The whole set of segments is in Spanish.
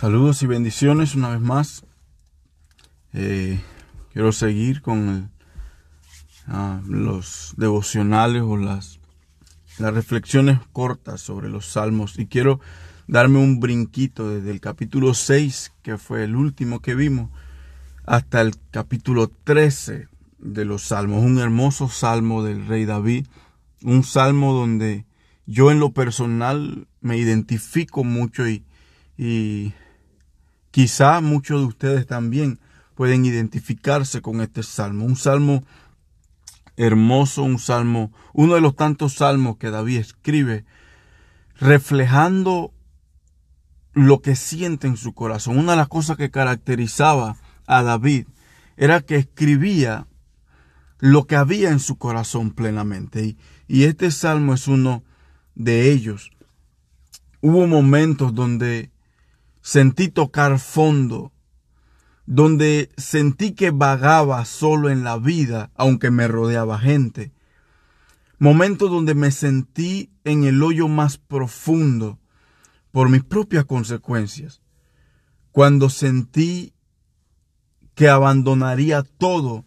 Saludos y bendiciones una vez más. Eh, quiero seguir con ah, los devocionales o las, las reflexiones cortas sobre los salmos y quiero darme un brinquito desde el capítulo 6, que fue el último que vimos, hasta el capítulo 13 de los salmos. Un hermoso salmo del rey David, un salmo donde yo en lo personal me identifico mucho y Quizá muchos de ustedes también pueden identificarse con este salmo. Un salmo hermoso, un salmo, uno de los tantos salmos que David escribe, reflejando lo que siente en su corazón. Una de las cosas que caracterizaba a David era que escribía lo que había en su corazón plenamente. Y, y este salmo es uno de ellos. Hubo momentos donde sentí tocar fondo, donde sentí que vagaba solo en la vida, aunque me rodeaba gente. Momentos donde me sentí en el hoyo más profundo por mis propias consecuencias. Cuando sentí que abandonaría todo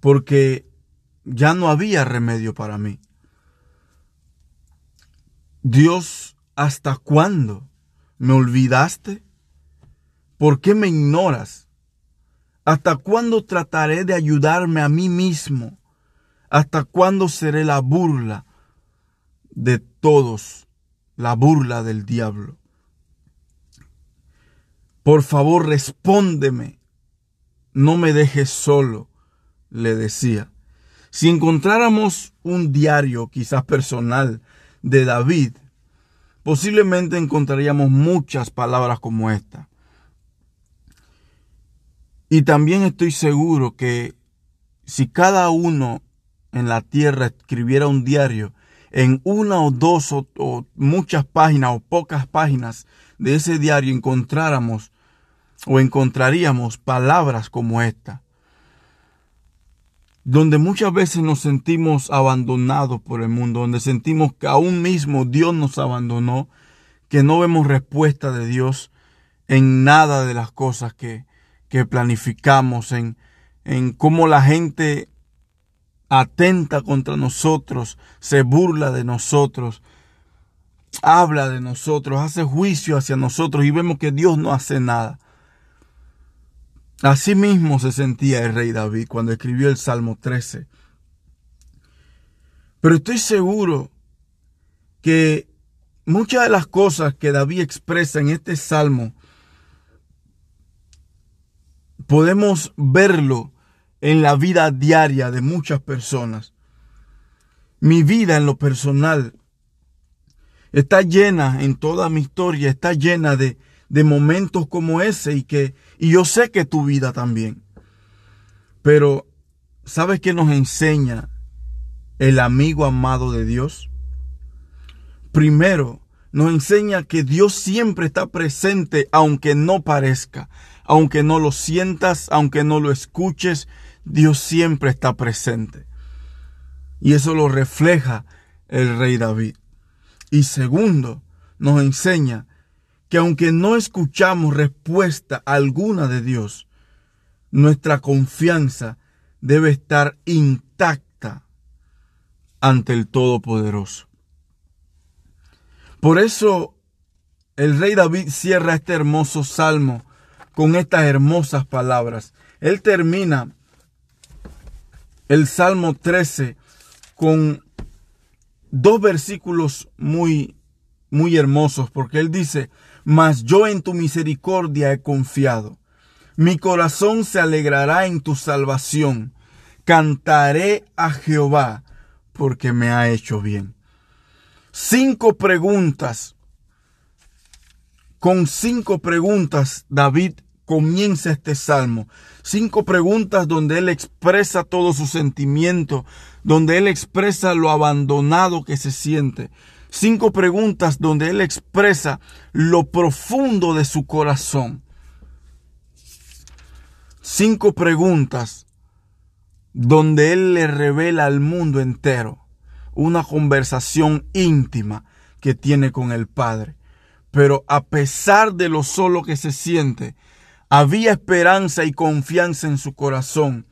porque ya no había remedio para mí. Dios, ¿hasta cuándo? ¿Me olvidaste? ¿Por qué me ignoras? ¿Hasta cuándo trataré de ayudarme a mí mismo? ¿Hasta cuándo seré la burla de todos, la burla del diablo? Por favor, respóndeme. No me dejes solo, le decía. Si encontráramos un diario, quizás personal, de David, posiblemente encontraríamos muchas palabras como esta. Y también estoy seguro que si cada uno en la tierra escribiera un diario, en una o dos o, muchas páginas o pocas páginas de ese diario encontráramos o encontraríamos palabras como esta donde muchas veces nos sentimos abandonados por el mundo, donde sentimos que aún mismo Dios nos abandonó, que no vemos respuesta de Dios en nada de las cosas que, que planificamos, en, en cómo la gente atenta contra nosotros, se burla de nosotros, habla de nosotros, hace juicio hacia nosotros y vemos que Dios no hace nada. Así mismo se sentía el rey David cuando escribió el Salmo 13. Pero estoy seguro que muchas de las cosas que David expresa en este salmo podemos verlo en la vida diaria de muchas personas. Mi vida en lo personal está llena, en toda mi historia, está llena de, de momentos como ese y que y yo sé que tu vida también. Pero ¿sabes qué nos enseña el amigo amado de Dios? Primero, nos enseña que Dios siempre está presente aunque no parezca, aunque no lo sientas, aunque no lo escuches, Dios siempre está presente. Y eso lo refleja el rey David. Y segundo, nos enseña que aunque no escuchamos respuesta alguna de Dios, nuestra confianza debe estar intacta ante el Todopoderoso. Por eso el rey David cierra este hermoso salmo con estas hermosas palabras. Él termina el Salmo 13 con dos versículos muy muy hermosos porque él dice, mas yo en tu misericordia he confiado. Mi corazón se alegrará en tu salvación. Cantaré a Jehová porque me ha hecho bien. Cinco preguntas. Con cinco preguntas David comienza este salmo. Cinco preguntas donde él expresa todo su sentimiento, donde él expresa lo abandonado que se siente, cinco preguntas donde él expresa lo profundo de su corazón. Cinco preguntas donde él le revela al mundo entero una conversación íntima que tiene con el Padre. Pero a pesar de lo solo que se siente, había esperanza y confianza en su corazón.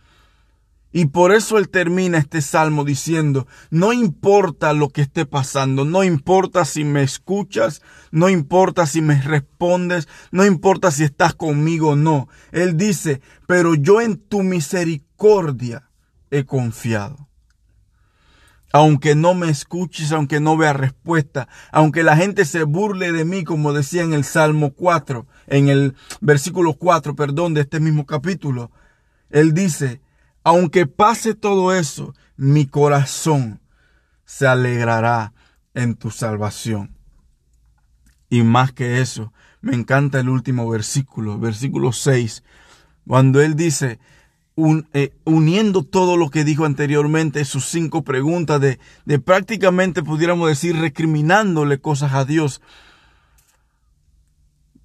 Y por eso él termina este salmo diciendo, no importa lo que esté pasando, no importa si me escuchas, no importa si me respondes, no importa si estás conmigo o no. Él dice, pero yo en tu misericordia he confiado. Aunque no me escuches, aunque no vea respuesta, aunque la gente se burle de mí, como decía en el Salmo 4, en el versículo 4, perdón, de este mismo capítulo, él dice, aunque pase todo eso, mi corazón se alegrará en tu salvación. Y más que eso, me encanta el último versículo, versículo 6, cuando él dice, eh, uniendo todo lo que dijo anteriormente, sus cinco preguntas, de, de prácticamente pudiéramos decir recriminándole cosas a Dios,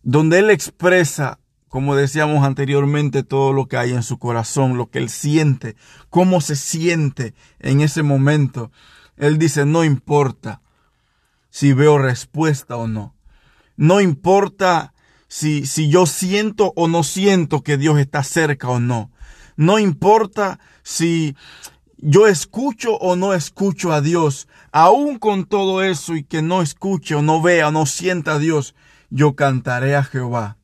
donde él expresa como decíamos anteriormente, todo lo que hay en su corazón, lo que él siente, cómo se siente en ese momento. Él dice, no importa si veo respuesta o no. No importa si, si yo siento o no siento que Dios está cerca o no. No importa si yo escucho o no escucho a Dios. Aún con todo eso y que no escuche o no vea o no sienta a Dios, yo cantaré a Jehová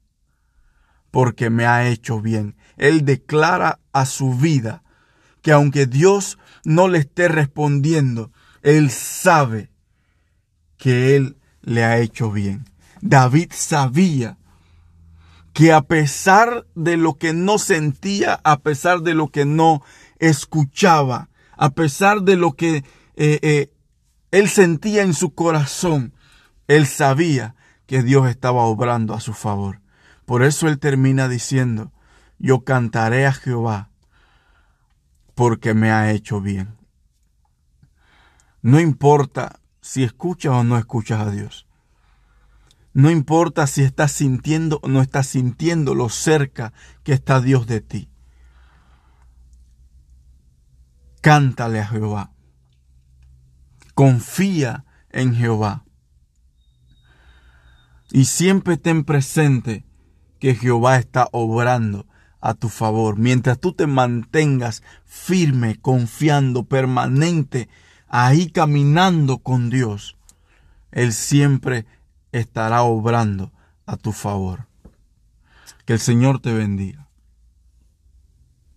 porque me ha hecho bien. Él declara a su vida que aunque Dios no le esté respondiendo, Él sabe que Él le ha hecho bien. David sabía que a pesar de lo que no sentía, a pesar de lo que no escuchaba, a pesar de lo que eh, eh, él sentía en su corazón, él sabía que Dios estaba obrando a su favor. Por eso él termina diciendo, yo cantaré a Jehová porque me ha hecho bien. No importa si escuchas o no escuchas a Dios. No importa si estás sintiendo o no estás sintiendo lo cerca que está Dios de ti. Cántale a Jehová. Confía en Jehová. Y siempre ten presente que Jehová está obrando a tu favor. Mientras tú te mantengas firme, confiando, permanente, ahí caminando con Dios, Él siempre estará obrando a tu favor. Que el Señor te bendiga.